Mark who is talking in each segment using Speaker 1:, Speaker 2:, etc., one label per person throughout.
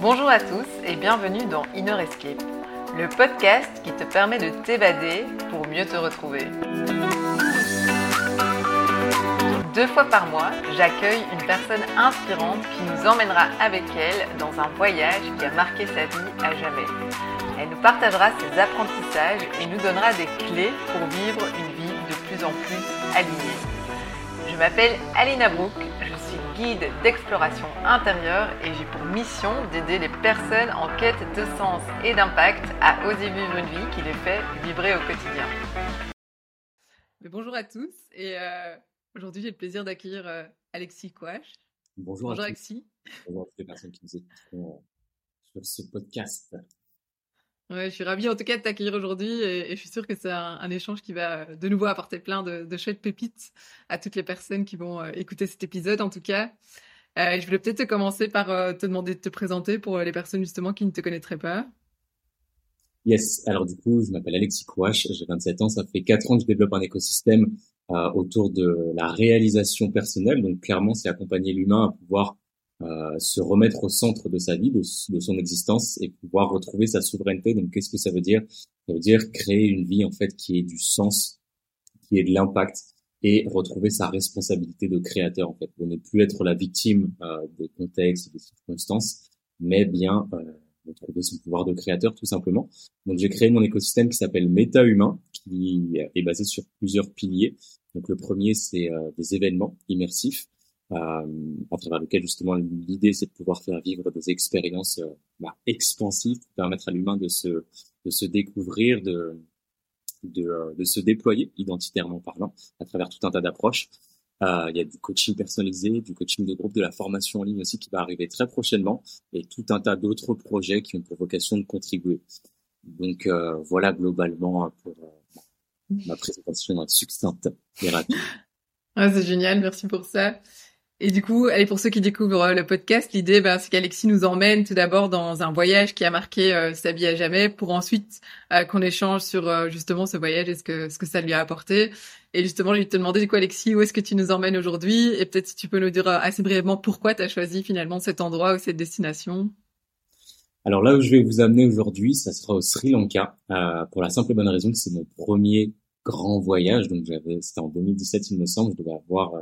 Speaker 1: Bonjour à tous et bienvenue dans Inner Escape, le podcast qui te permet de t'évader pour mieux te retrouver. Deux fois par mois, j'accueille une personne inspirante qui nous emmènera avec elle dans un voyage qui a marqué sa vie à jamais. Elle nous partagera ses apprentissages et nous donnera des clés pour vivre une vie de plus en plus alignée. Je m'appelle Alina Brook, guide d'exploration intérieure et j'ai pour mission d'aider les personnes en quête de sens et d'impact à oser vivre une vie qui les fait vibrer au quotidien. bonjour à tous et euh, aujourd'hui j'ai le plaisir d'accueillir euh, Alexis Kouache.
Speaker 2: Bonjour,
Speaker 1: bonjour Alexis.
Speaker 2: Bonjour à toutes les personnes qui nous écoutent sur ce podcast.
Speaker 1: Ouais, je suis ravie en tout cas de t'accueillir aujourd'hui et, je suis sûre que c'est un, échange qui va de nouveau apporter plein de, de chouettes pépites à toutes les personnes qui vont euh, écouter cet épisode en tout cas. Euh, je voulais peut-être commencer par euh, te demander de te présenter pour les personnes justement qui ne te connaîtraient pas.
Speaker 2: Yes, alors du coup, je m'appelle Alexis Kouache, j'ai 27 ans, ça fait 4 ans que je développe un écosystème autour de la réalisation personnelle. Donc clairement, c'est accompagner l'humain à pouvoir euh, se remettre au centre de sa vie, de, son existence et pouvoir retrouver sa souveraineté. Donc, qu'est-ce que ça veut dire? Ça veut dire créer une vie en fait qui ait du sens, qui ait de l'impact et retrouver sa responsabilité de créateur en fait. Pour ne plus être la victime euh, des contextes, des circonstances, mais bien euh, retrouver son pouvoir de créateur tout simplement. Donc, j'ai créé mon écosystème qui s'appelle Méta Humain, qui est basé sur plusieurs piliers. Donc, le premier c'est euh, des événements immersifs à travers lequel justement l'idée c'est de pouvoir faire vivre des expériences euh, bah, expansives pour permettre à l'humain de se de se découvrir, de de, euh, de se déployer identitairement parlant à travers tout un tas d'approches. Euh, il y a du coaching personnalisé, du coaching de groupe, de la formation en ligne aussi qui va arriver très prochainement et tout un tas d'autres projets qui ont pour vocation de contribuer. Donc euh, voilà globalement pour ma présentation succincte et
Speaker 1: c'est génial, merci pour ça. Et du coup, allez, pour ceux qui découvrent euh, le podcast, l'idée, ben, c'est qu'Alexis nous emmène tout d'abord dans un voyage qui a marqué euh, sa vie à jamais, pour ensuite euh, qu'on échange sur justement ce voyage et ce que ce que ça lui a apporté. Et justement, je vais te demander du coup, Alexis, où est-ce que tu nous emmènes aujourd'hui? Et peut-être si tu peux nous dire assez brièvement pourquoi tu as choisi finalement cet endroit ou cette destination?
Speaker 2: Alors là où je vais vous amener aujourd'hui, ça sera au Sri Lanka, pour la simple et bonne raison que c'est mon premier grand voyage. Donc j'avais, c'était en 2017, il me semble, je devais avoir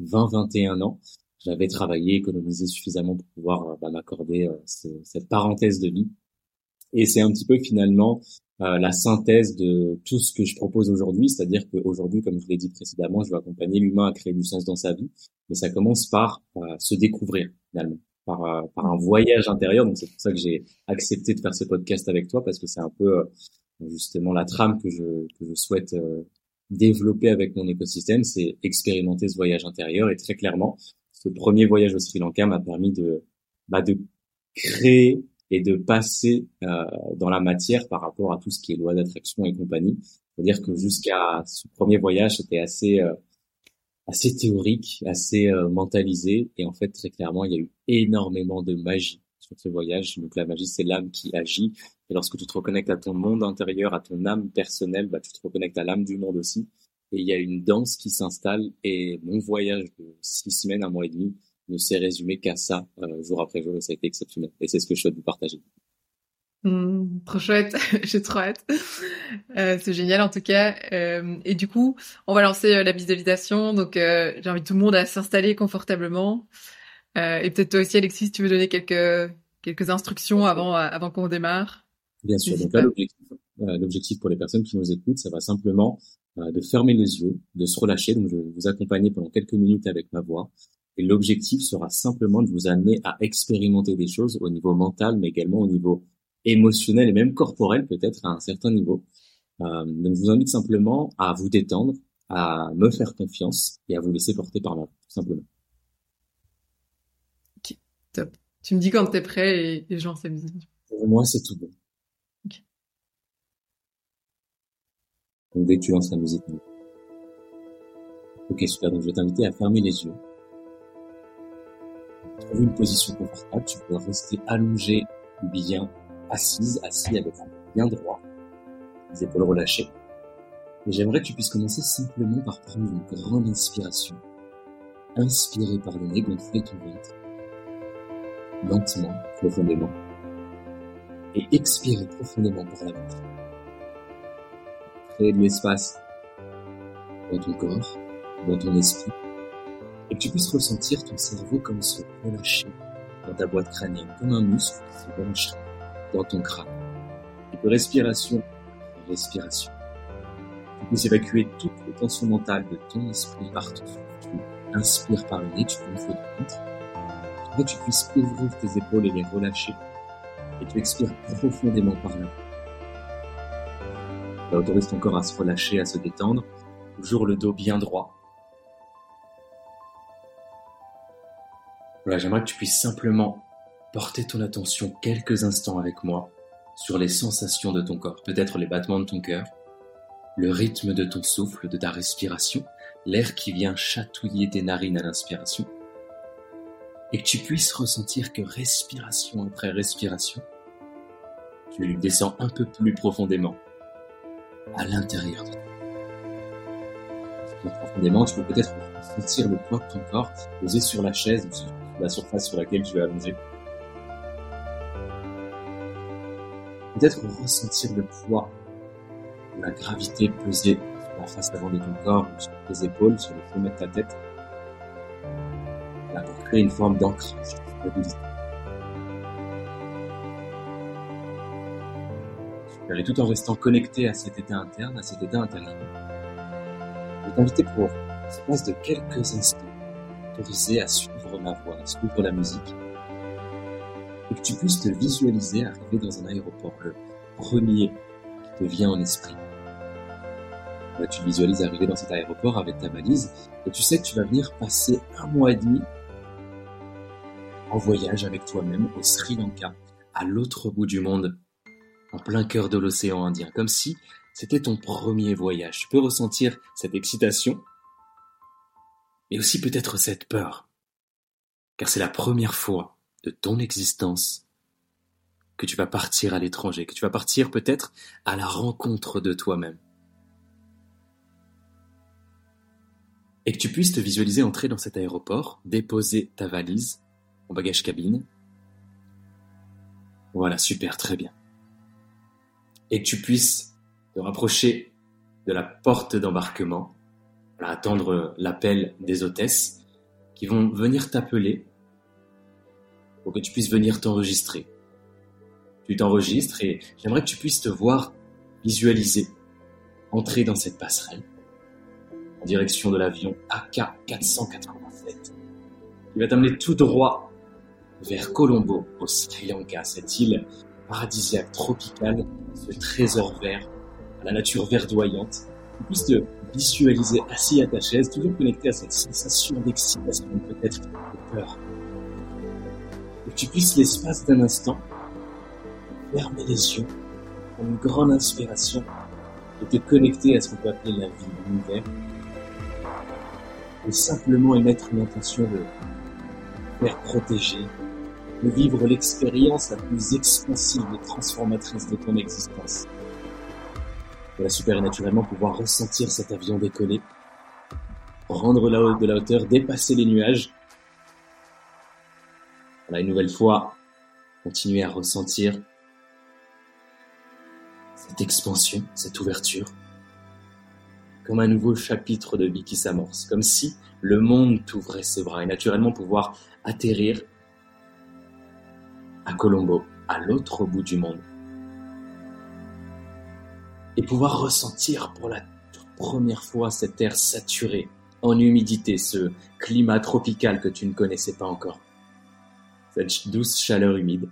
Speaker 2: 20-21 ans, j'avais travaillé, économisé suffisamment pour pouvoir euh, bah, m'accorder euh, cette parenthèse de vie. Et c'est un petit peu finalement euh, la synthèse de tout ce que je propose aujourd'hui, c'est-à-dire qu'aujourd'hui, comme je l'ai dit précédemment, je veux accompagner l'humain à créer du sens dans sa vie, mais ça commence par se découvrir finalement, par, par un voyage intérieur. Donc c'est pour ça que j'ai accepté de faire ce podcast avec toi parce que c'est un peu justement la trame que je, que je souhaite développer avec mon écosystème, c'est expérimenter ce voyage intérieur. Et très clairement, ce premier voyage au Sri Lanka m'a permis de, bah, de créer et de passer euh, dans la matière par rapport à tout ce qui est loi d'attraction et compagnie. C'est-à-dire que jusqu'à ce premier voyage, c'était assez euh, assez théorique, assez euh, mentalisé, et en fait très clairement, il y a eu énormément de magie sur ce voyage. Donc la magie, c'est l'âme qui agit. Et lorsque tu te reconnectes à ton monde intérieur, à ton âme personnelle, bah, tu te reconnectes à l'âme du monde aussi. Et il y a une danse qui s'installe. Et mon voyage de six semaines, un mois et demi, ne s'est résumé qu'à ça, euh, jour après jour, et ça a été exceptionnel. Et c'est ce que je souhaite vous partager.
Speaker 1: Mmh, trop chouette, j'ai trop hâte. Euh, c'est génial en tout cas. Euh, et du coup, on va lancer la visualisation. Donc, euh, j'invite tout le monde à s'installer confortablement. Et peut-être toi aussi, Alexis, tu veux donner quelques, quelques instructions avant, avant qu'on démarre.
Speaker 2: Bien sûr. Donc là, euh, l'objectif, pour les personnes qui nous écoutent, ça va simplement de fermer les yeux, de se relâcher. Donc, je vais vous accompagner pendant quelques minutes avec ma voix. Et l'objectif sera simplement de vous amener à expérimenter des choses au niveau mental, mais également au niveau émotionnel et même corporel, peut-être à un certain niveau. Euh, donc, je vous invite simplement à vous détendre, à me faire confiance et à vous laisser porter par là, tout simplement.
Speaker 1: Tu me dis quand t'es prêt et, lance la musique.
Speaker 2: Pour moi, c'est tout bon. Donc dès que tu lances la musique. Ok, super. Donc je vais t'inviter à fermer les yeux. Trouve une position confortable. Tu peux rester allongé bien assise, assis avec un bien droit, les épaules relâchées. Et j'aimerais que tu puisses commencer simplement par prendre une grande inspiration. Inspirer par le nez, gonfler ton ventre lentement, profondément, et expirer profondément par la bouche. Créer de l'espace dans ton corps, dans ton esprit, et que tu puisses ressentir ton cerveau comme se relâcher dans ta boîte crânienne, comme un muscle se relâche dans ton crâne. Et que respiration respiration, tu puisses évacuer toute les tensions mentales de ton esprit par ton souffle. Tu inspires par le nez, tu ventre. Que tu puisses ouvrir tes épaules et les relâcher. Et tu expires profondément par là. Tu autorises ton corps à se relâcher, à se détendre. Toujours le dos bien droit. Voilà, j'aimerais que tu puisses simplement porter ton attention quelques instants avec moi sur les sensations de ton corps, peut-être les battements de ton cœur, le rythme de ton souffle, de ta respiration, l'air qui vient chatouiller tes narines à l'inspiration, et que tu puisses ressentir que respiration après respiration, tu descends un peu plus profondément à l'intérieur de toi. Profondément, tu peux peut-être sentir le poids de ton corps posé sur la chaise ou sur la surface sur laquelle tu es allongé. Peut-être ressentir le poids la gravité pesée sur la face avant de ton corps, sur tes épaules, sur le sommet de ta tête. Pour créer une forme d'ancrage, Super. Et tout en restant connecté à cet état interne, à cet état intérieur, je vais t'inviter pour l'espace de quelques instants, t'autoriser à suivre ma voix, à suivre la musique, et que tu puisses te visualiser arriver dans un aéroport, le premier qui te vient en esprit. tu te visualises arriver dans cet aéroport avec ta valise et tu sais que tu vas venir passer un mois et demi en voyage avec toi-même au Sri Lanka, à l'autre bout du monde, en plein cœur de l'océan Indien, comme si c'était ton premier voyage. Tu peux ressentir cette excitation, et aussi peut-être cette peur, car c'est la première fois de ton existence que tu vas partir à l'étranger, que tu vas partir peut-être à la rencontre de toi-même. Et que tu puisses te visualiser entrer dans cet aéroport, déposer ta valise en bagage cabine. Voilà, super, très bien. Et que tu puisses te rapprocher de la porte d'embarquement, attendre l'appel des hôtesses qui vont venir t'appeler pour que tu puisses venir t'enregistrer. Tu t'enregistres et j'aimerais que tu puisses te voir visualiser, entrer dans cette passerelle en direction de l'avion AK-487 qui va t'amener tout droit vers Colombo, au Sri Lanka, cette île paradisiaque tropicale, ce trésor vert, la nature verdoyante. Tu puisses te visualiser assis à ta chaise, toujours connecté à cette sensation d'excitation, peut-être de peur, que tu puisses l'espace d'un instant fermer les yeux, prendre une grande inspiration et te connecter à ce qu'on peut appeler la vie, l'univers, et simplement émettre une intention de faire protéger, de vivre l'expérience la plus expansive et transformatrice de ton existence. Voilà, super naturellement pouvoir ressentir cet avion décoller, rendre la de la hauteur, dépasser les nuages, voilà, une nouvelle fois, continuer à ressentir cette expansion, cette ouverture, comme un nouveau chapitre de vie qui s'amorce, comme si le monde t'ouvrait ses bras et naturellement pouvoir atterrir à Colombo, à l'autre bout du monde, et pouvoir ressentir pour la première fois cet air saturé en humidité, ce climat tropical que tu ne connaissais pas encore cette douce chaleur humide.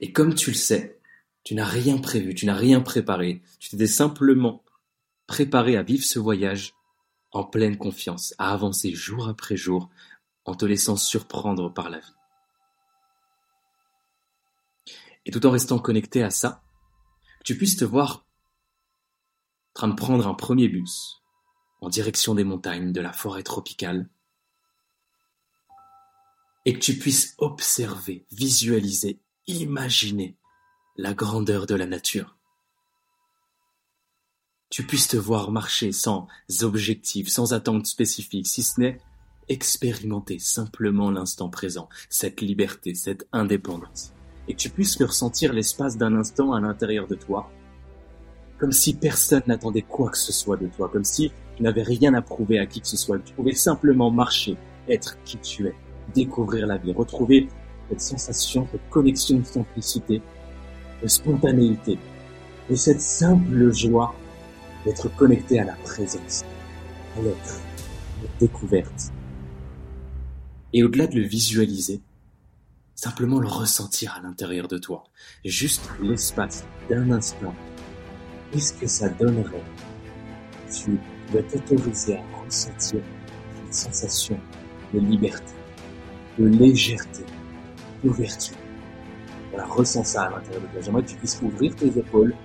Speaker 2: Et comme tu le sais, tu n'as rien prévu, tu n'as rien préparé, tu t'étais simplement préparé à vivre ce voyage en pleine confiance, à avancer jour après jour en te laissant surprendre par la vie. Et tout en restant connecté à ça, tu puisses te voir en train de prendre un premier bus en direction des montagnes, de la forêt tropicale, et que tu puisses observer, visualiser, imaginer la grandeur de la nature. Tu puisses te voir marcher sans objectif, sans attente spécifique, si ce n'est expérimenter simplement l'instant présent, cette liberté, cette indépendance, et que tu puisses le ressentir l'espace d'un instant à l'intérieur de toi, comme si personne n'attendait quoi que ce soit de toi, comme si tu n'avais rien à prouver à qui que ce soit, que tu pouvais simplement marcher, être qui tu es, découvrir la vie, retrouver cette sensation, cette connexion de simplicité, de spontanéité, et cette simple joie d'être connecté à la présence, à l'être, à la découverte. Et au-delà de le visualiser, simplement le ressentir à l'intérieur de toi, juste l'espace d'un instant. Qu'est-ce que ça donnerait? Tu dois t'autoriser à ressentir cette sensation de liberté, de légèreté, d'ouverture. Voilà, ressens ça à l'intérieur de toi. J'aimerais que tu puisses ouvrir tes épaules,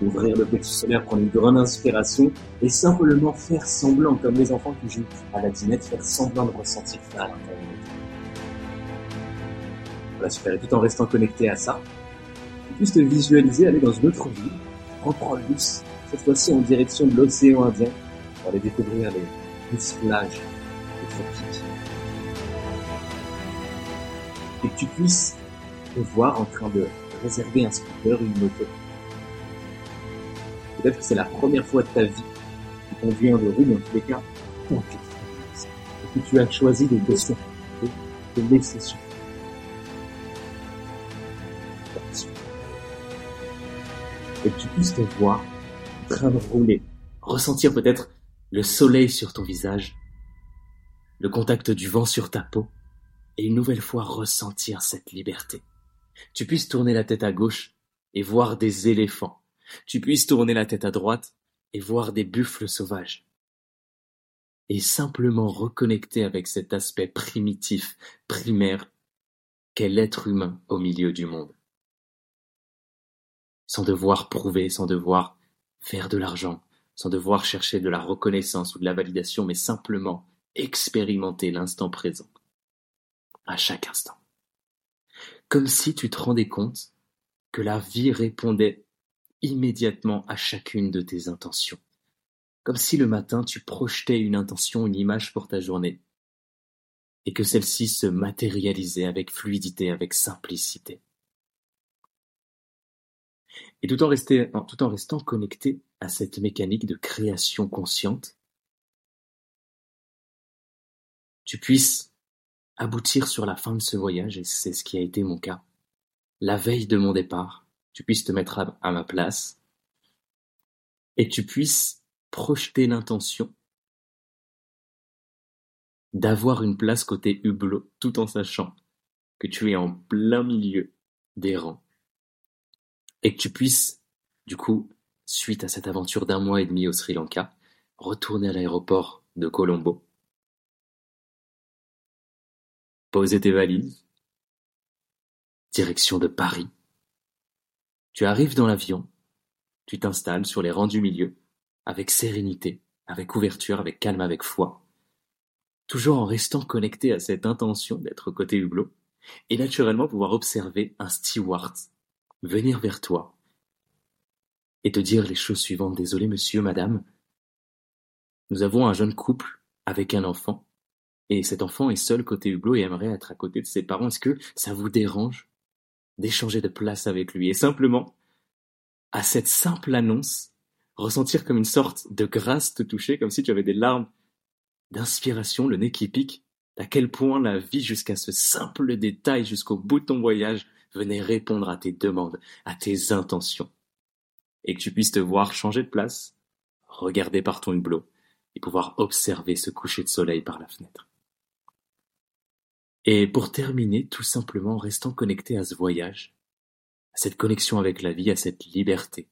Speaker 2: ouvrir le petit solaire, prendre une grande inspiration et simplement faire semblant, comme les enfants qui jouent à la dinette, faire semblant de ressentir ça à l'intérieur de toi. Et tout en restant connecté à ça, tu puisses te visualiser aller dans une autre ville, reprendre douce, cette fois-ci en direction de l'océan Indien, pour aller découvrir les douces plages des tropiques. Et que tu puisses te voir en train de réserver un scooter ou une moto. Peut-être que c'est la première fois de ta vie que tu conduis un de roues, mais en tous les cas, et que tu as choisi de laisser, de laisser. Puisses te voir train de rouler, ressentir peut-être le soleil sur ton visage, le contact du vent sur ta peau, et une nouvelle fois ressentir cette liberté. Tu puisses tourner la tête à gauche et voir des éléphants. Tu puisses tourner la tête à droite et voir des buffles sauvages. Et simplement reconnecter avec cet aspect primitif, primaire, qu'est l'être humain au milieu du monde. Sans devoir prouver, sans devoir faire de l'argent, sans devoir chercher de la reconnaissance ou de la validation, mais simplement expérimenter l'instant présent à chaque instant. Comme si tu te rendais compte que la vie répondait immédiatement à chacune de tes intentions. Comme si le matin tu projetais une intention, une image pour ta journée, et que celle-ci se matérialisait avec fluidité, avec simplicité. Et tout en, restant connecté à cette mécanique de création consciente, tu puisses aboutir sur la fin de ce voyage, et c'est ce qui a été mon cas, la veille de mon départ, tu puisses te mettre à, ma place, et tu puisses projeter l'intention d'avoir une place côté hublot, tout en sachant que tu es en plein milieu des rangs, et que tu puisses, du coup, suite à cette aventure d'un mois et demi au Sri Lanka, retourner à l'aéroport de Colombo, Poser tes valises. Direction de Paris. Tu arrives dans l'avion, tu t'installes sur les rangs du milieu, avec sérénité, avec ouverture, avec calme, avec foi, toujours en restant connecté à cette intention d'être côté hublot, et naturellement pouvoir observer un steward venir vers toi et te dire les choses suivantes. Désolé monsieur, madame, nous avons un jeune couple avec un enfant et cet enfant est seul côté hublot et aimerait être à côté de ses parents. Est-ce que ça vous dérange d'échanger de place avec lui et simplement, à cette simple annonce, ressentir comme une sorte de grâce te toucher, comme si tu avais des larmes d'inspiration, le nez qui pique, à quel point la vie jusqu'à ce simple détail, jusqu'au bout de ton voyage, venait répondre à tes demandes, à tes intentions. Et que tu puisses te voir changer de place, regarder par ton hublot, et pouvoir observer ce coucher de soleil par la fenêtre. Et pour terminer, tout simplement en restant connecté à ce voyage, à cette connexion avec la vie, à cette liberté,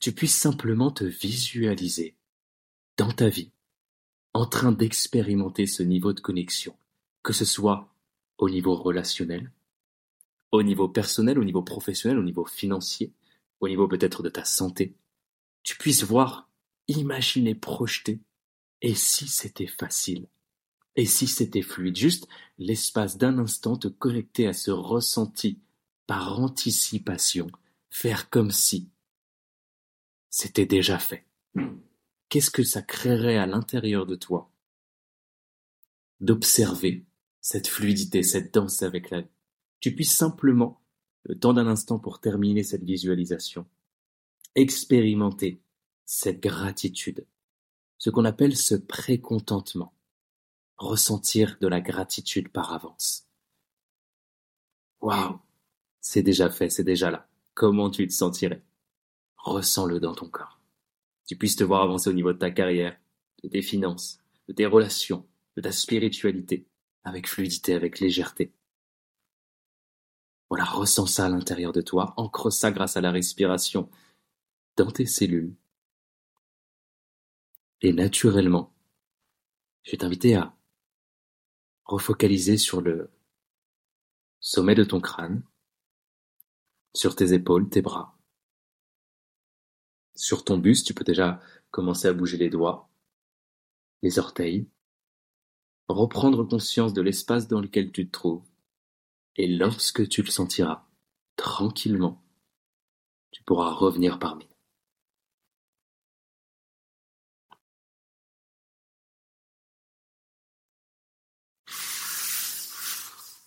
Speaker 2: tu puisses simplement te visualiser dans ta vie, en train d'expérimenter ce niveau de connexion, que ce soit au niveau relationnel, au niveau personnel, au niveau professionnel, au niveau financier, au niveau peut-être de ta santé, tu puisses voir, imaginer, projeter, et si c'était facile et si c'était fluide, juste l'espace d'un instant te connecter à ce ressenti par anticipation, faire comme si c'était déjà fait. Qu'est-ce que ça créerait à l'intérieur de toi d'observer cette fluidité, cette danse avec la vie. Tu puisses simplement, le temps d'un instant pour terminer cette visualisation, expérimenter cette gratitude, ce qu'on appelle ce précontentement, ressentir de la gratitude par avance. Waouh, c'est déjà fait, c'est déjà là. Comment tu te sentirais? Ressens-le dans ton corps. Tu puisses te voir avancer au niveau de ta carrière, de tes finances, de tes relations, de ta spiritualité, avec fluidité, avec légèreté. Voilà, ressens ça à l'intérieur de toi, ancre ça grâce à la respiration dans tes cellules. Et naturellement, je vais t'inviter à refocaliser sur le sommet de ton crâne, sur tes épaules, tes bras. Sur ton buste, tu peux déjà commencer à bouger les doigts, les orteils, reprendre conscience de l'espace dans lequel tu te trouves, et lorsque tu le sentiras tranquillement, tu pourras revenir parmi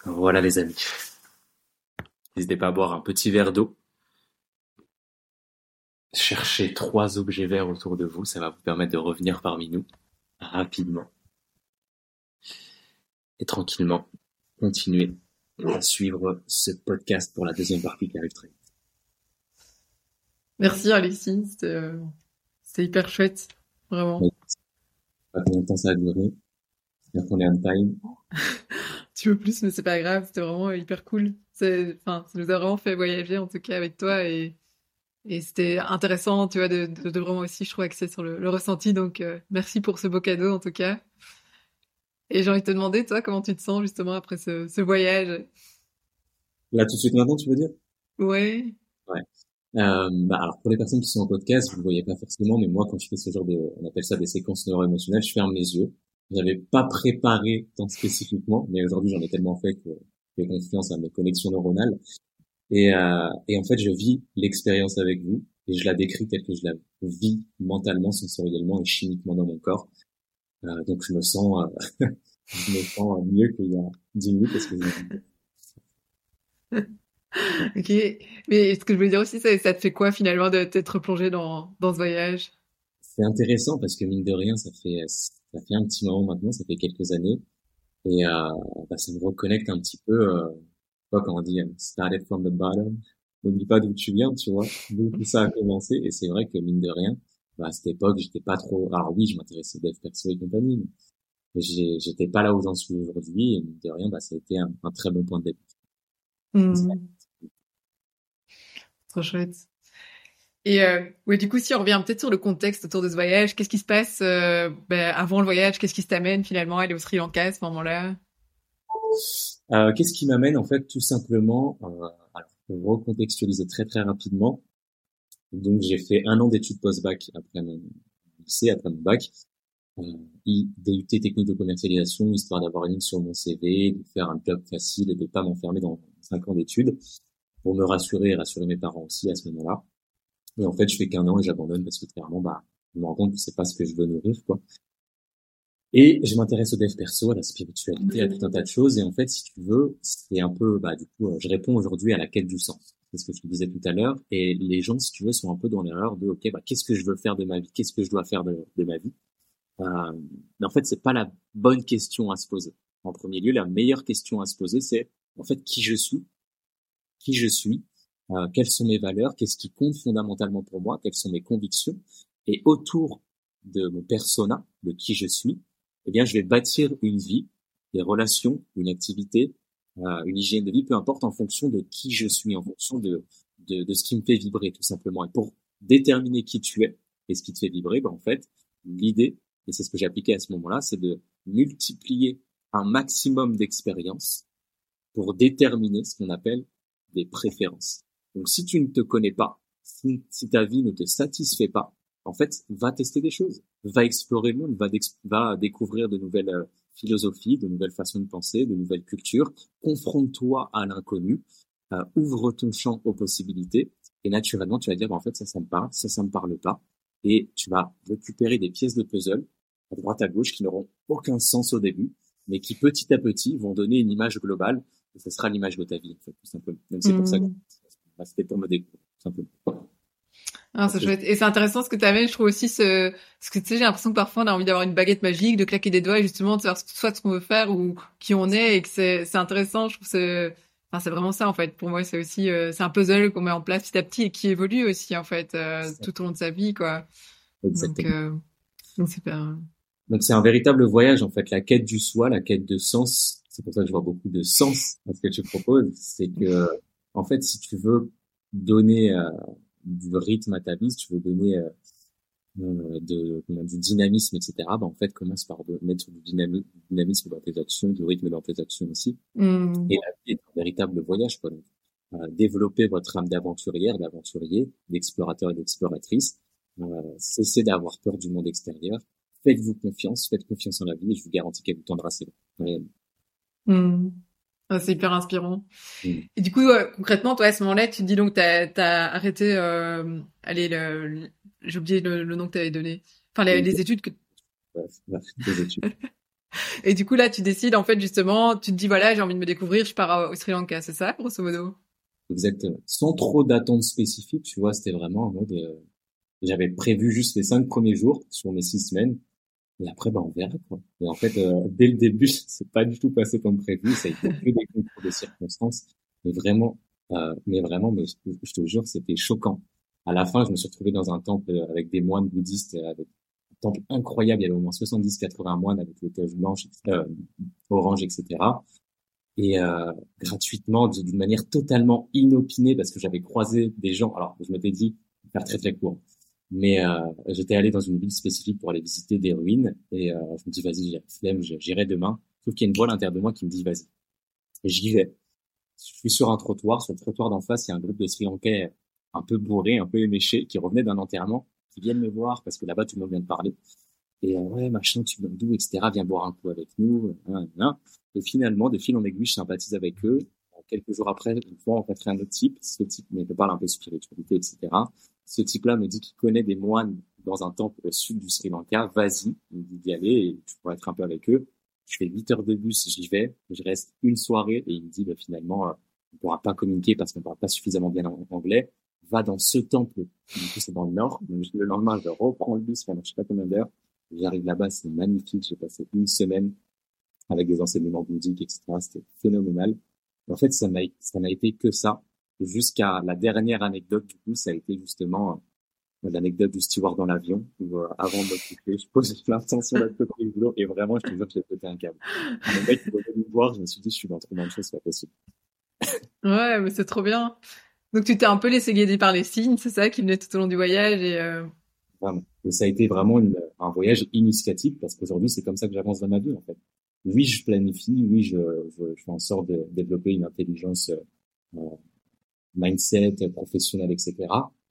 Speaker 2: Voilà les amis. N'hésitez pas à boire un petit verre d'eau. Cherchez trois objets verts autour de vous, ça va vous permettre de revenir parmi nous rapidement. Et tranquillement, continuez à suivre ce podcast pour la deuxième partie qui arrive très vite.
Speaker 1: Merci Alexis, c'était euh, hyper chouette, vraiment.
Speaker 2: Pas combien de temps ça a duré. J'espère qu'on est on time.
Speaker 1: tu veux plus, mais c'est pas grave, c'était vraiment hyper cool. Enfin, ça nous a vraiment fait voyager en tout cas avec toi et, et c'était intéressant, tu vois, de, de, vraiment aussi, je trouve, axer sur le, ressenti. Donc, euh, merci pour ce beau cadeau en tout cas. Et j'ai envie de te demander, toi, comment tu te sens justement après ce, ce voyage?
Speaker 2: Là, tout de suite maintenant, tu veux dire?
Speaker 1: Ouais.
Speaker 2: Ouais. Euh, bah, alors pour les personnes qui sont en podcast, vous ne voyez pas forcément, mais moi quand je fais ce genre de, on appelle ça des séquences neuro-émotionnelles, je ferme mes yeux j'avais pas préparé tant spécifiquement, mais aujourd'hui j'en ai tellement fait que j'ai confiance à mes connexions neuronales. Et, euh, et en fait, je vis l'expérience avec vous et je la décris telle que je la vis mentalement, sensoriellement et chimiquement dans mon corps. Euh, donc je me sens, euh, je me sens mieux qu'il y a dix minutes parce que
Speaker 1: ok, mais ce que je voulais dire aussi, ça, ça te fait quoi finalement de t'être plongé dans, dans ce voyage?
Speaker 2: C'est intéressant parce que mine de rien, ça fait ça fait un petit moment maintenant, ça fait quelques années, et euh, bah, ça me reconnecte un petit peu, euh, quand on dit « started from the bottom », n'oublie pas d'où tu viens, tu vois, d'où tout ça a commencé, et c'est vrai que mine de rien, bah, à cette époque, j'étais pas trop, alors oui, je m'intéressais dev perso et compagnie, mais j'étais pas là où j'en suis aujourd'hui, et de rien, bah, ça a été un, très bon point de départ.
Speaker 1: Mmh. Trop chouette. Et euh, oui, du coup, si on revient peut-être sur le contexte autour de ce voyage, qu'est-ce qui se passe euh, ben, avant le voyage? Qu'est-ce qui t'amène finalement à aller au Sri Lanka à ce moment-là?
Speaker 2: Euh, Qu'est-ce qui m'amène en fait tout simplement euh, alors, Pour recontextualiser très très rapidement, donc j'ai fait un an d'études post-bac après mon lycée, après mon bac, euh, DUT technique de commercialisation, histoire d'avoir une sur mon CV, de faire un job facile et de pas m'enfermer dans cinq ans d'études, pour me rassurer et rassurer mes parents aussi à ce moment-là. Et en fait, je fais qu'un an et j'abandonne parce que clairement, bah, je me rends compte que c'est pas ce que je veux nourrir, quoi. Et je m'intéresse au dev perso, à la spiritualité, à tout un tas de choses. Et en fait, si tu veux, c'est un peu, bah, du coup, je réponds aujourd'hui à la quête du sens. C'est ce que te disais tout à l'heure. Et les gens, si tu veux, sont un peu dans l'erreur de, OK, bah, qu'est-ce que je veux faire de ma vie? Qu'est-ce que je dois faire de, de ma vie? Euh, mais en fait, c'est pas la bonne question à se poser. En premier lieu, la meilleure question à se poser, c'est, en fait, qui je suis? Qui je suis? Euh, quelles sont mes valeurs, qu'est-ce qui compte fondamentalement pour moi, quelles sont mes convictions, et autour de mon persona, de qui je suis, eh bien, je vais bâtir une vie, des relations, une activité, une hygiène de vie, peu importe, en fonction de qui je suis, en fonction de, de, de, ce qui me fait vibrer, tout simplement. Et pour déterminer qui tu es et ce qui te fait vibrer, ben, en fait, l'idée, et c'est ce que j'ai appliqué à ce moment-là, c'est de multiplier un maximum d'expériences pour déterminer ce qu'on appelle des préférences. Donc si tu ne te connais pas, si, ta vie ne te satisfait pas, en fait, va tester des choses, va explorer le monde, va, va découvrir de nouvelles euh, philosophies, de nouvelles façons de penser, de nouvelles cultures, confronte-toi à l'inconnu, euh, ouvre ton champ aux possibilités, et naturellement, tu vas dire, bah, en fait, ça, ça me parle, ça, ça me parle pas, et tu vas récupérer des pièces de puzzle à droite à gauche qui n'auront aucun sens au début, mais qui petit à petit vont donner une image globale, et ce sera l'image de ta vie, en fait, tout simplement. Donc c'est pour ça que mmh. c'était pour me découvrir, tout simplement.
Speaker 1: Ah, c'est chouette. Et c'est intéressant ce que tu avais, je trouve aussi ce, ce que tu sais, j'ai l'impression que parfois on a envie d'avoir une baguette magique, de claquer des doigts et justement de savoir soit ce qu'on veut faire ou qui on est et que c'est, c'est intéressant. Je trouve c'est, enfin, c'est vraiment ça en fait. Pour moi, c'est aussi, euh, c'est un puzzle qu'on met en place petit à petit et qui évolue aussi en fait euh, tout au long de sa vie, quoi. Exactement. Donc, euh, donc super.
Speaker 2: Donc c'est un véritable voyage en fait, la quête du soi, la quête de sens. C'est pour ça que je vois beaucoup de sens à ce que tu proposes. C'est que en fait, si tu veux donner du rythme à ta vie, si tu veux donner euh, euh de, du dynamisme, etc., bah, en fait, commence par mettre du dynamisme, dans tes actions, du rythme dans tes actions aussi. Mmh. Et la vie est un véritable voyage, quoi. Donc, euh, développer votre âme d'aventurière, d'aventurier, d'explorateur et d'exploratrice. Euh, cessez d'avoir peur du monde extérieur. Faites-vous confiance, faites confiance en la vie et je vous garantis qu'elle vous tendra ses mains.
Speaker 1: Mmh. C'est hyper inspirant. Mm. Et du coup, concrètement, toi, à ce moment-là, tu te dis donc, t'as as arrêté, euh, allez, le, j'ai oublié le, nom que tu avais donné. Enfin, les, les études que.
Speaker 2: Ouais, les études.
Speaker 1: Et du coup, là, tu décides, en fait, justement, tu te dis, voilà, j'ai envie de me découvrir, je pars au Sri Lanka, c'est ça, grosso modo?
Speaker 2: Exactement. Sans trop d'attentes spécifiques, tu vois, c'était vraiment en mode, euh, j'avais prévu juste les cinq premiers jours sur mes six semaines. Et après, bah, on verra, quoi. Et en fait, euh, dès le début, c'est pas du tout passé comme prévu. Ça a été que des concours de circonstances. Mais vraiment, euh, mais vraiment, mais je, te jure, c'était choquant. À la fin, je me suis retrouvé dans un temple avec des moines bouddhistes, avec un temple incroyable. Il y avait au moins 70, 80 moines avec les toges blanches, euh, orange, etc. Et euh, gratuitement, d'une manière totalement inopinée, parce que j'avais croisé des gens. Alors, je m'étais dit, faire très très court. Mais euh, j'étais allé dans une ville spécifique pour aller visiter des ruines et euh, je me dis vas-y, j'irai demain. Sauf qu'il y a une voix à l'intérieur de moi qui me dit vas-y. J'y vais. Je suis sur un trottoir, sur le trottoir d'en face, il y a un groupe de Sri Lankais un peu bourré, un peu éméché, qui revenait d'un enterrement, qui viennent me voir parce que là-bas tout le monde vient de parler. Et euh, ouais, machin, tu viens d'où, etc. Viens boire un coup avec nous. Hein. Et finalement, de fil en aiguille, je sympathise avec eux. Quelques jours après, une fois rencontré un autre type. Ce type me parle un peu de spiritualité, etc. Ce type-là me dit qu'il connaît des moines dans un temple au sud du Sri Lanka. Vas-y, il dit d'y aller et tu pourrais être un peu avec eux. Je fais 8 heures de bus, j'y vais. Je reste une soirée et il me dit, bah, finalement, euh, on pourra pas communiquer parce qu'on parle pas suffisamment bien anglais. Va dans ce temple. Du coup, c'est dans le nord. Le lendemain, je reprends le bus je sais pas combien d'heures. J'arrive là-bas, c'est magnifique. J'ai passé une semaine avec des enseignements bouddhiques, etc. C'était phénoménal. en fait, ça n'a été que ça jusqu'à la dernière anecdote du coup, ça a été justement euh, l'anecdote du steward dans l'avion où euh, avant de me coucher, je posais l'intention d'être le boulot et vraiment, je te jure que j'ai pété un câble. Le mec, il me voir, je me suis dit, je suis dans trop de choses, c'est pas possible.
Speaker 1: ouais, mais c'est trop bien. Donc tu t'es un peu laissé guider par les signes, c'est ça qui venait tout au long du voyage et euh...
Speaker 2: Vraiment. Et ça a été vraiment une, un voyage initiatique parce qu'aujourd'hui c'est comme ça que j'avance dans ma vie en fait. Oui, je planifie, oui, je, je, je fais en sorte de développer une intelligence euh, mindset professionnel, etc.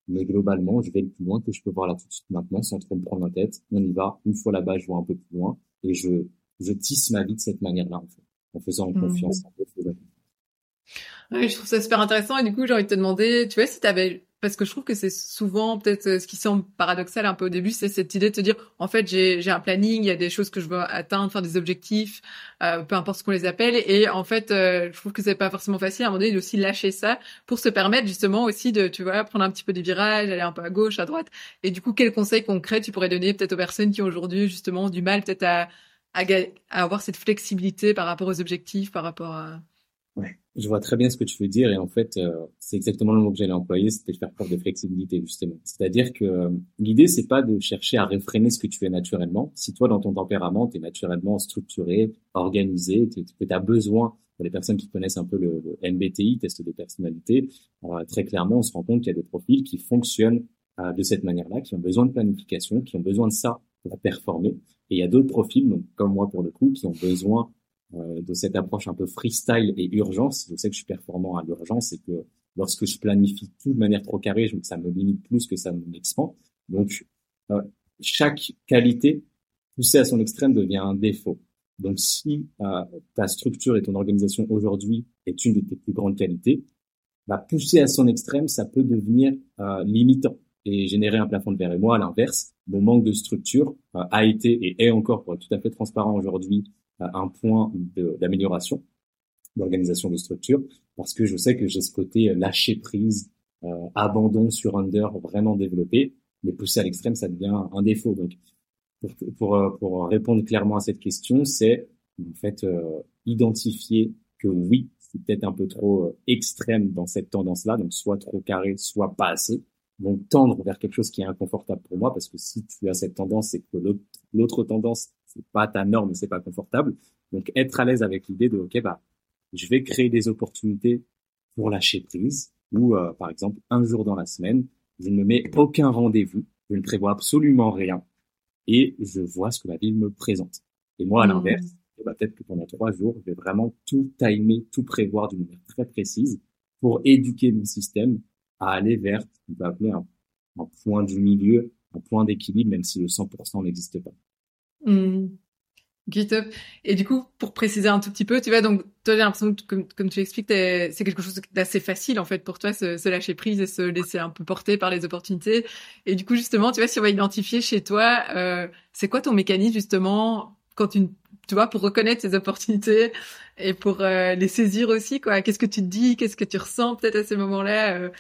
Speaker 2: Mais globalement, je vais le plus loin que je peux voir là tout de suite maintenant, sans trop me prendre la tête. On y va. Une fois là-bas, je vois un peu plus loin et je, je tisse ma vie de cette manière-là, en fait, en faisant mmh. confiance.
Speaker 1: Oui, je trouve ça super intéressant et du coup, j'ai envie de te demander, tu vois, si tu avais parce que je trouve que c'est souvent peut-être euh, ce qui semble paradoxal un peu au début, c'est cette idée de te dire en fait j'ai j'ai un planning, il y a des choses que je veux atteindre, faire des objectifs, euh, peu importe ce qu'on les appelle, et en fait euh, je trouve que c'est pas forcément facile. À un moment donné aussi lâcher ça pour se permettre justement aussi de tu vois prendre un petit peu des virages, aller un peu à gauche, à droite, et du coup quels conseils concrets tu pourrais donner peut-être aux personnes qui ont aujourd'hui justement du mal peut-être à, à à avoir cette flexibilité par rapport aux objectifs, par rapport à
Speaker 2: Ouais, je vois très bien ce que tu veux dire et en fait, euh, c'est exactement le mot que j'allais employer, c'était faire preuve de flexibilité justement. C'est-à-dire que euh, l'idée, c'est pas de chercher à réfréner ce que tu es naturellement. Si toi, dans ton tempérament, tu es naturellement structuré, organisé, que tu as besoin, pour les personnes qui connaissent un peu le, MBTI, test de personnalité, euh, très clairement, on se rend compte qu'il y a des profils qui fonctionnent de cette manière-là, qui ont besoin de planification, qui ont besoin de ça pour performer. Et il y a d'autres profils, donc comme moi pour le coup, qui ont besoin euh, de cette approche un peu freestyle et urgence. Je sais que je suis performant à l'urgence et que lorsque je planifie tout de manière trop carrée, ça me limite plus que ça m'expand. Donc, euh, chaque qualité poussée à son extrême devient un défaut. Donc, si euh, ta structure et ton organisation aujourd'hui est une de tes plus grandes qualités, bah, pousser à son extrême, ça peut devenir euh, limitant et générer un plafond de verre. Et moi, à l'inverse, mon manque de structure a été et est encore, pour être tout à fait transparent aujourd'hui, un point d'amélioration d'organisation de structure parce que je sais que j'ai ce côté lâcher prise, euh, abandon sur under vraiment développé, mais poussé à l'extrême, ça devient un défaut. Donc, pour, pour, euh, pour répondre clairement à cette question, c'est en fait euh, identifier que oui, c'est peut-être un peu trop euh, extrême dans cette tendance-là, donc soit trop carré, soit pas assez. Donc tendre vers quelque chose qui est inconfortable pour moi, parce que si tu as cette tendance, c'est que l'autre tendance, c'est pas ta norme, c'est pas confortable. Donc être à l'aise avec l'idée de ok bah je vais créer des opportunités pour lâcher prise, ou euh, par exemple un jour dans la semaine, je ne me mets aucun rendez-vous, je ne prévois absolument rien, et je vois ce que la ville me présente. Et moi, à mmh. l'inverse, ben, peut-être que pendant trois jours, je vais vraiment tout timer, tout prévoir d'une manière très précise pour éduquer mon système à aller vers ce qu'on peut appeler un, point du milieu, un point d'équilibre, même si le 100% n'existe pas.
Speaker 1: Mmh. GitHub. Et du coup, pour préciser un tout petit peu, tu vois, donc toi, j'ai l'impression que, comme, comme tu expliques, c'est quelque chose d'assez facile en fait pour toi, se, se, lâcher prise et se laisser un peu porter par les opportunités. Et du coup, justement, tu vois, si on va identifier chez toi, euh, c'est quoi ton mécanisme justement quand tu, tu vois, pour reconnaître ces opportunités et pour euh, les saisir aussi, quoi? Qu'est-ce que tu te dis, qu'est-ce que tu ressens peut-être à ces moments-là euh?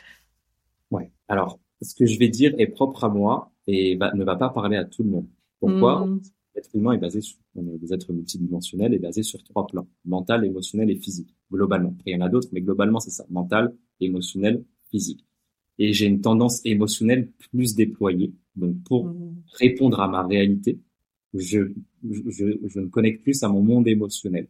Speaker 2: Ouais. Alors, ce que je vais dire est propre à moi et ne va pas parler à tout le monde. Pourquoi? Mmh l'être humain est basé sur, on est des êtres multidimensionnels, est basé sur trois plans, mental, émotionnel et physique, globalement. il y en a d'autres, mais globalement, c'est ça, mental, émotionnel, physique. Et j'ai une tendance émotionnelle plus déployée. Donc, pour mmh. répondre à ma réalité, je, je, je me connecte plus à mon monde émotionnel.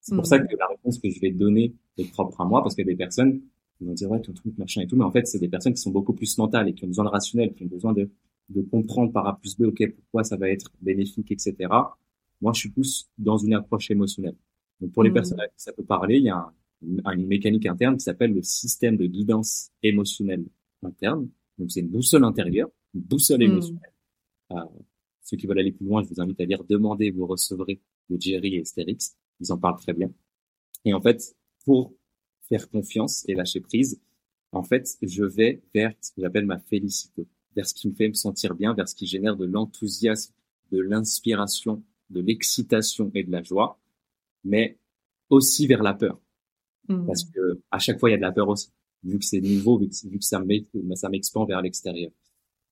Speaker 2: C'est pour ça mmh. que la réponse que je vais donner est propre à moi, parce qu'il y a des personnes qui vont dire, ouais, ton truc, machin et tout, mais en fait, c'est des personnes qui sont beaucoup plus mentales et qui ont besoin de rationnel, qui ont besoin de de comprendre par A plus B, ok, pourquoi ça va être bénéfique, etc. Moi, je suis plus dans une approche émotionnelle. Donc, pour les mmh. personnes à qui ça peut parler, il y a une mécanique interne qui s'appelle le système de guidance émotionnelle interne. Donc, c'est une boussole intérieure, une boussole mmh. émotionnelle. Euh, ceux qui veulent aller plus loin, je vous invite à lire Demandez, vous recevrez de Jerry et Estérix. Ils en parlent très bien. Et en fait, pour faire confiance et lâcher prise, en fait, je vais vers ce que j'appelle ma félicité vers ce qui me fait me sentir bien, vers ce qui génère de l'enthousiasme, de l'inspiration, de l'excitation et de la joie, mais aussi vers la peur. Mmh. Parce que à chaque fois, il y a de la peur aussi, vu que c'est nouveau, vu que, ça m'expand vers l'extérieur.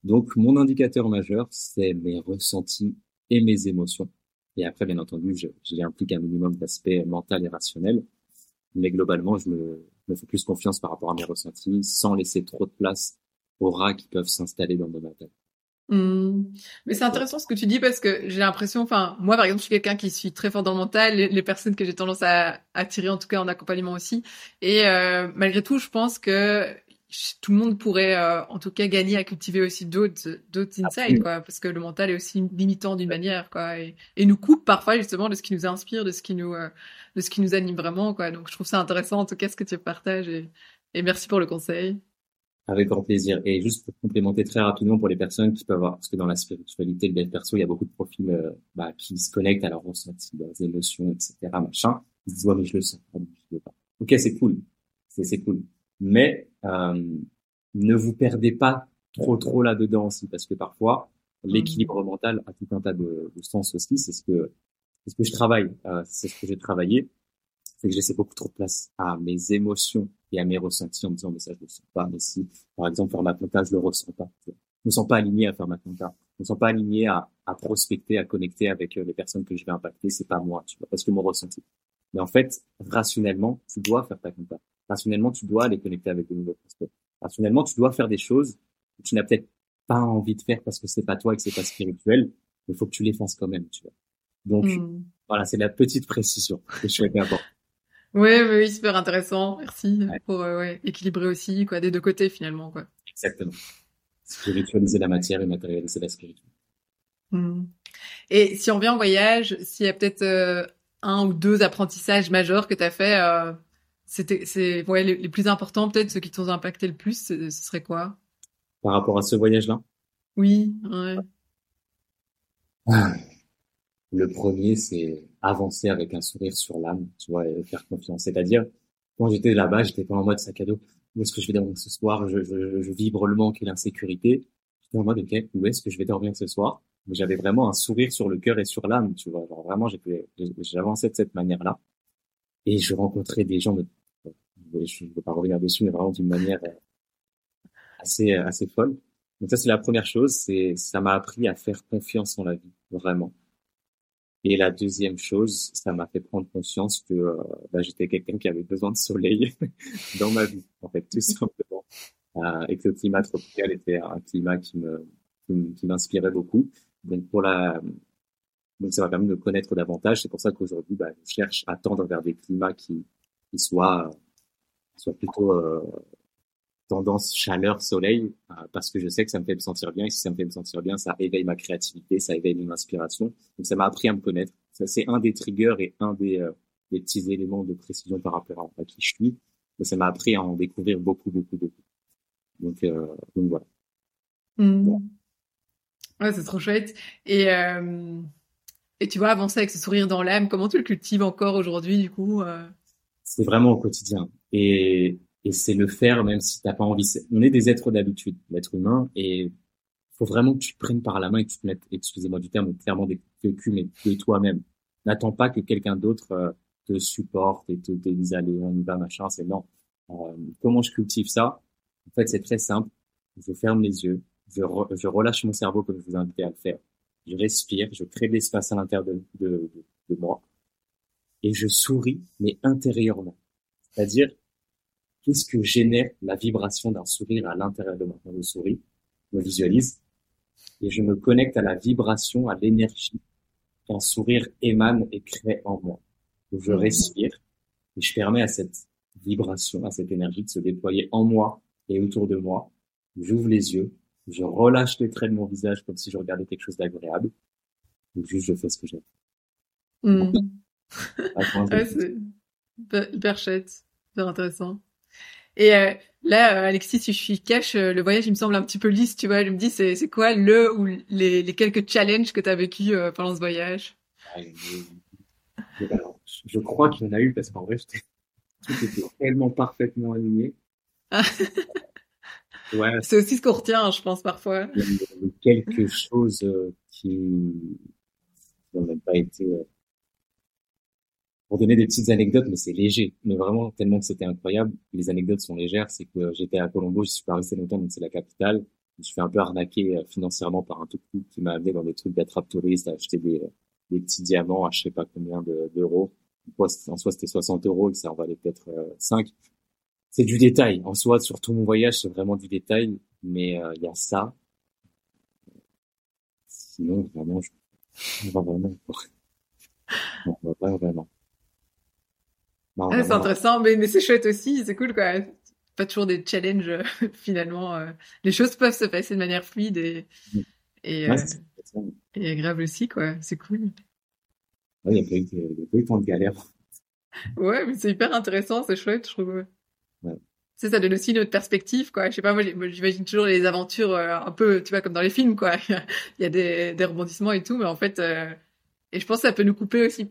Speaker 2: Donc, mon indicateur majeur, c'est mes ressentis et mes émotions. Et après, bien entendu, j'implique un minimum d'aspect mental et rationnel. Mais globalement, je me, me fais plus confiance par rapport à mes ressentis, sans laisser trop de place rats qui peuvent s'installer dans mon tête.
Speaker 1: Mmh. Mais c'est intéressant ce que tu dis parce que j'ai l'impression, enfin, moi par exemple, je suis quelqu'un qui suis très fort dans le mental, les, personnes que j'ai tendance à attirer en tout cas en accompagnement aussi. Et euh, malgré tout, je pense que tout le monde pourrait euh, en tout cas gagner à cultiver aussi d'autres d'autres insights quoi parce que le mental est aussi limitant d'une manière quoi et, nous coupe parfois justement de ce qui nous inspire de ce qui nous euh, de ce qui nous anime vraiment quoi donc je trouve ça intéressant en tout cas ce que tu partages et, et merci pour le conseil
Speaker 2: avec grand plaisir. Et juste pour complémenter très rapidement pour les personnes qui peuvent avoir, parce que dans la spiritualité, le dev perso, il y a beaucoup de profils euh, bah, qui se connectent à leurs ressentis, leurs émotions, etc. Machin. Ils se disent ouais mais je le sens, je le pas. Ok, c'est cool, c'est cool. Mais euh, ne vous perdez pas trop trop là-dedans aussi, parce que parfois l'équilibre mmh. mental a tout un tas de, de sens aussi. C'est ce que c'est ce que je travaille, euh, c'est ce que j'ai travaillé c'est que laissais beaucoup trop de place à mes émotions et à mes ressentis en me disant mais ça je le sens pas mais si par exemple faire ma compta je le ressens pas je me sens pas aligné à faire ma compta. Je me sens pas aligné à, à prospecter à connecter avec euh, les personnes que je vais impacter c'est pas moi tu vois parce que mon ressenti. Mais en fait rationnellement tu dois faire ta compta. Rationnellement tu dois aller connecter avec de nouveaux prospects. Rationnellement tu dois faire des choses que tu n'as peut-être pas envie de faire parce que c'est pas toi et que c'est pas spirituel mais il faut que tu les fasses quand même tu vois. Donc hmm. voilà c'est la petite précision que je souhaitais apporter
Speaker 1: oui, oui, super intéressant. Merci pour euh, ouais, équilibrer aussi quoi des deux côtés finalement quoi.
Speaker 2: Exactement. Spiritualiser la matière et matérialiser la spiritualité.
Speaker 1: Mmh. Et si on vient en voyage, s'il y a peut-être euh, un ou deux apprentissages majeurs que tu as fait, euh, c'était c'est ouais les, plus importants peut-être ceux qui t'ont impacté le plus, ce, serait quoi?
Speaker 2: Par rapport à ce voyage-là?
Speaker 1: Oui, ouais.
Speaker 2: Ah. Le premier, c'est avancer avec un sourire sur l'âme, tu vois, et faire confiance. C'est-à-dire, quand j'étais là-bas, j'étais pas en mode sac à dos. Où est-ce que je vais dormir ce soir? Je, je, je, vibre le manque et l'insécurité. J'étais en mode, ok, où est-ce que je vais dormir ce soir? J'avais vraiment un sourire sur le cœur et sur l'âme, tu vois. Genre vraiment, j'avançais de cette manière-là. Et je rencontrais des gens, de, je ne veux pas revenir dessus, mais vraiment d'une manière euh, assez, assez folle. Donc ça, c'est la première chose, c'est, ça m'a appris à faire confiance en la vie, vraiment. Et la deuxième chose, ça m'a fait prendre conscience que euh, bah, j'étais quelqu'un qui avait besoin de soleil dans ma vie, en fait, tout simplement. Euh, et que le climat tropical était un climat qui me qui m'inspirait beaucoup. Donc pour la donc ça m'a permis de connaître davantage. C'est pour ça qu'aujourd'hui, bah, je cherche à tendre vers des climats qui, qui soient, soient plutôt euh, tendance chaleur, soleil, euh, parce que je sais que ça me fait me sentir bien. Et si ça me fait me sentir bien, ça éveille ma créativité, ça éveille mon inspiration. Donc ça m'a appris à me connaître. Ça c'est un des triggers et un des, euh, des petits éléments de précision par rapport à, qui je suis. Mais ça m'a appris à en découvrir beaucoup, beaucoup, beaucoup. Donc, euh, donc voilà.
Speaker 1: Mmh. Ouais, c'est trop chouette. Et euh, et tu vois, avancer avec ce sourire dans l'âme, comment tu le cultives encore aujourd'hui, du coup euh?
Speaker 2: C'est vraiment au quotidien. Et, et c'est le faire même si t'as pas envie. On est des êtres d'habitude, l'être humain, et faut vraiment que tu prennes par la main et que tu te mettes, excusez-moi du terme, clairement des cul, mais de toi-même. N'attends pas que quelqu'un d'autre euh, te supporte et te dise allez, on y va, machin. C'est non. Euh, comment je cultive ça? En fait, c'est très simple. Je ferme les yeux, je, relâche mon cerveau comme je vous invite à le faire je respire, je crée de l'espace à l'intérieur de, moi et je souris, mais intérieurement. C'est-à-dire, qu'est-ce que génère la vibration d'un sourire à l'intérieur de moi Quand je souris, je me visualise et je me connecte à la vibration, à l'énergie qu'un sourire émane et crée en moi. Donc, je respire et je permets à cette vibration, à cette énergie de se déployer en moi et autour de moi. J'ouvre les yeux je relâche les traits de mon visage comme si je regardais quelque chose d'agréable. Juste, je fais ce que j'aime.
Speaker 1: Mmh. ouais, c'est hyper chouette, hyper intéressant. Et euh, là, euh, Alexis, si je suis cash, euh, le voyage, il me semble un petit peu lisse, tu vois. Je me dis, c'est, c'est quoi le ou les, les quelques challenges que tu as vécu pendant ce voyage?
Speaker 2: Je crois qu'il y en a eu parce qu'en vrai, tout était tellement parfaitement aligné.
Speaker 1: Ouais. C'est aussi ce qu'on retient, je pense, parfois.
Speaker 2: Il y a quelque chose euh, qui n'a même pas été... Euh, pour donner des petites anecdotes, mais c'est léger. Mais vraiment, tellement que c'était incroyable. Les anecdotes sont légères. C'est que j'étais à Colombo, je suis pas resté longtemps, donc c'est la capitale. Je suis fait un peu arnaquer euh, financièrement par un tout coup qui m'a amené dans des trucs d'attrape touriste, à acheter des, des petits diamants à je sais pas combien d'euros. en soi, c'était 60 euros et ça en valait peut-être 5 c'est du détail. En soi, sur tout mon voyage, c'est vraiment du détail, mais euh, il y a ça. Sinon, vraiment, je... va vraiment. Non, vraiment.
Speaker 1: Ah, c'est intéressant, mais, mais c'est chouette aussi, c'est cool quoi. Pas toujours des challenges finalement. Euh, les choses peuvent se passer de manière fluide et mm. et, euh, et agréable aussi quoi. C'est cool.
Speaker 2: Il n'y a, pas eu tant de galères.
Speaker 1: Ouais, mais c'est hyper intéressant, c'est chouette, je trouve. Ouais. Ça, ça donne aussi une autre perspective, quoi. Je sais pas, moi, j'imagine toujours les aventures euh, un peu, tu vois, comme dans les films, quoi. Il y a des, des rebondissements et tout, mais en fait, euh, et je pense que ça peut nous couper aussi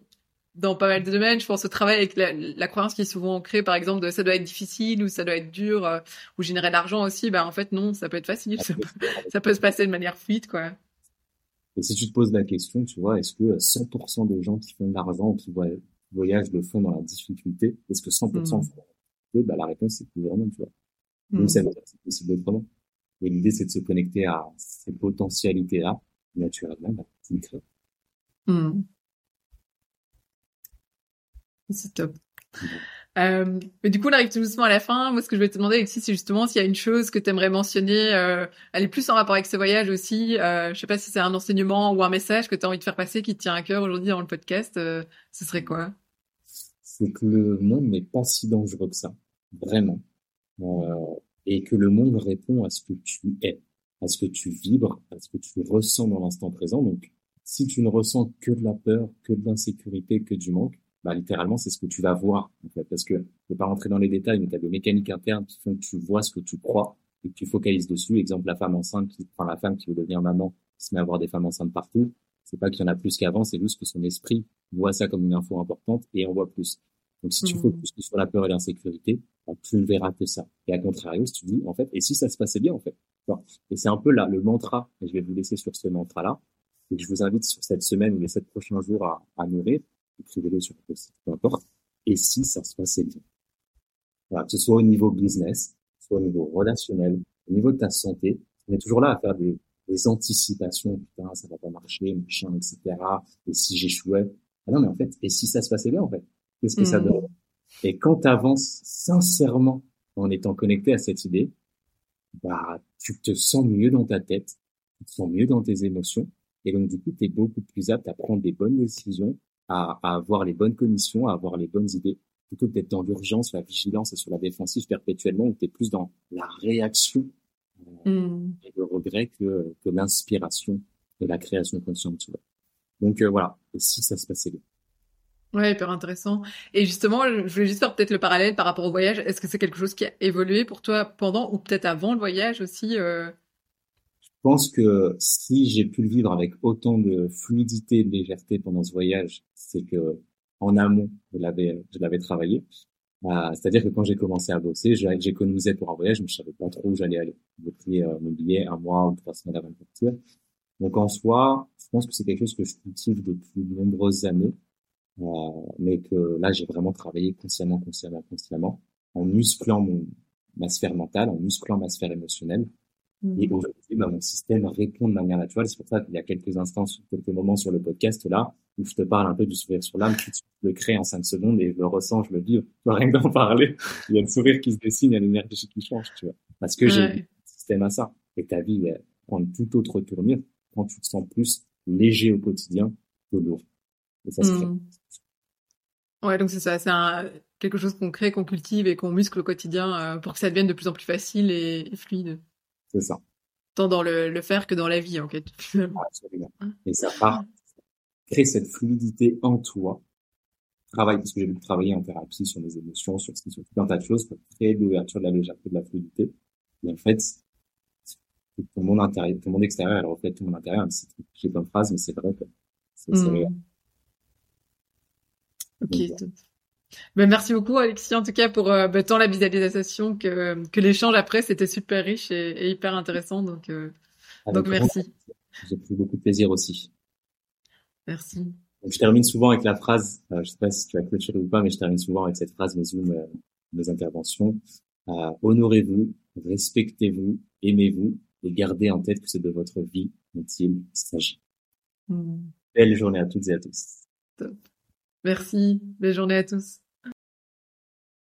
Speaker 1: dans pas mal de domaines. Je pense au travail avec la, la croyance qui est souvent ancrée, par exemple, de ça doit être difficile ou ça doit être dur euh, ou générer de l'argent aussi. Bah, en fait, non, ça peut être facile. Ça peut, ça peut se passer de manière fluide, quoi.
Speaker 2: Et si tu te poses la question, tu vois, est-ce que 100% des gens qui font de l'argent ou qui voyagent le font dans la difficulté? Est-ce que 100% font bah, la réponse, c'est vraiment, tu vois. Donc, ça c'est possible autrement. Et l'idée, c'est de se connecter à ces potentialités-là, naturellement, bah, c'est
Speaker 1: mmh. C'est top. Euh, mais du coup, on arrive tout doucement à la fin. Moi, ce que je vais te demander, Alexis, c'est justement s'il y a une chose que tu aimerais mentionner, euh, elle est plus en rapport avec ce voyage aussi. Euh, je sais pas si c'est un enseignement ou un message que tu as envie de faire passer qui te tient à cœur aujourd'hui dans le podcast. Euh, ce serait quoi?
Speaker 2: C'est que le monde n'est pas si dangereux que ça, vraiment. Euh, et que le monde répond à ce que tu es, à ce que tu vibres, à ce que tu ressens dans l'instant présent. Donc, si tu ne ressens que de la peur, que de l'insécurité, que du manque, bah, littéralement, c'est ce que tu vas voir, en fait. Parce que, je vais pas rentrer dans les détails, mais tu as des mécaniques internes qui font que tu vois ce que tu crois et que tu focalises dessus. Exemple, la femme enceinte qui prend la femme qui veut devenir maman, qui se met à voir des femmes enceintes partout. C'est pas qu'il y en a plus qu'avant, c'est juste que son esprit voit ça comme une info importante et en voit plus. Donc, si tu mmh. focuses sur la peur et l'insécurité, bah, tu ne verras que ça. Et à contrario, si tu dis, en fait, et si ça se passait bien, en fait. Et c'est un peu là, le mantra, et je vais vous laisser sur ce mantra-là, et que je vous invite sur cette semaine ou les sept prochains jours à, à nourrir, écrivez-le sur le site, peu importe, et si ça se passait bien. Voilà, que ce soit au niveau business, soit au niveau relationnel, au niveau de ta santé, on est toujours là à faire des, des anticipations, putain, ça va pas marcher, machin, etc. Et si j'échouais, ah non, mais en fait, et si ça se passait bien, en fait, qu'est-ce que ça mmh. donne? Et quand tu avances sincèrement en étant connecté à cette idée, bah, tu te sens mieux dans ta tête, tu te sens mieux dans tes émotions, et donc du coup, tu es beaucoup plus apte à prendre des bonnes décisions, à, à avoir les bonnes commissions, à avoir les bonnes idées, plutôt que d'être dans l'urgence, la vigilance et sur la défensive perpétuellement, où tu es plus dans la réaction mmh. et le regret que, que l'inspiration et la création consciente. Donc euh, voilà, et si ça se passait bien.
Speaker 1: Ouais, hyper intéressant. Et justement, je voulais juste faire peut-être le parallèle par rapport au voyage. Est-ce que c'est quelque chose qui a évolué pour toi pendant ou peut-être avant le voyage aussi euh...
Speaker 2: Je pense que si j'ai pu le vivre avec autant de fluidité et de légèreté pendant ce voyage, c'est que en amont, je l'avais, je l'avais travaillé. Euh, c'est-à-dire que quand j'ai commencé à bosser, j'économisais pour un voyage, mais je savais pas trop où j'allais aller. J'ai pris euh, mon billet un mois ou trois semaines avant de partir. Donc en soi, je pense que c'est quelque chose que je cultive depuis de nombreuses années, euh, mais que là j'ai vraiment travaillé consciemment, consciemment, consciemment, en musclant mon, ma sphère mentale, en musclant ma sphère émotionnelle. Et mmh. aujourd'hui, bah, mon système répond de manière naturelle. C'est pour ça qu'il y a quelques instants, quelques moments sur le podcast là, où je te parle un peu du sourire sur l'âme, je le crée en cinq secondes et je le ressens, je le vis. Rien que d'en parler, il y a le sourire qui se dessine, il y a l'énergie qui change, tu vois. Parce que j'ai un système à ça. Et ta vie elle, prend une toute autre tournure quand tu te sens plus léger au quotidien que lourd. Et ça se crée.
Speaker 1: Mmh. Ouais, donc c'est ça, c'est quelque chose qu'on crée, qu'on cultive et qu'on muscle au quotidien euh, pour que ça devienne de plus en plus facile et, fluide.
Speaker 2: C'est ça.
Speaker 1: Tant dans le, le, faire que dans la vie, en fait.
Speaker 2: Absolument. Et ça part, créer cette fluidité en toi. Travaille, parce que j'ai pu travailler en thérapie sur les émotions, sur, sur tout un tas de choses pour créer de l'ouverture, de la légèreté, de la fluidité. Et en fait, ton monde intérieur, ton monde extérieur, elle reflète ton monde intérieur, c'est plein de phrases, mais c'est vrai que c'est mmh.
Speaker 1: Ok. Ben, merci beaucoup Alexis en tout cas pour euh, ben, tant la visualisation que, que l'échange après c'était super riche et, hyper intéressant donc euh, donc merci.
Speaker 2: J'ai pris beaucoup de plaisir aussi.
Speaker 1: Merci.
Speaker 2: Donc, je termine souvent avec la phrase, euh, je sais pas si tu as clôturé ou pas, mais je termine souvent avec cette phrase mes zooms, euh, mes interventions. Euh, honorez-vous, respectez-vous, aimez-vous et gardez en tête que c'est de votre vie dont il s'agit. Mmh. Belle journée à toutes et à tous.
Speaker 1: Top. Merci. Belle journée à tous.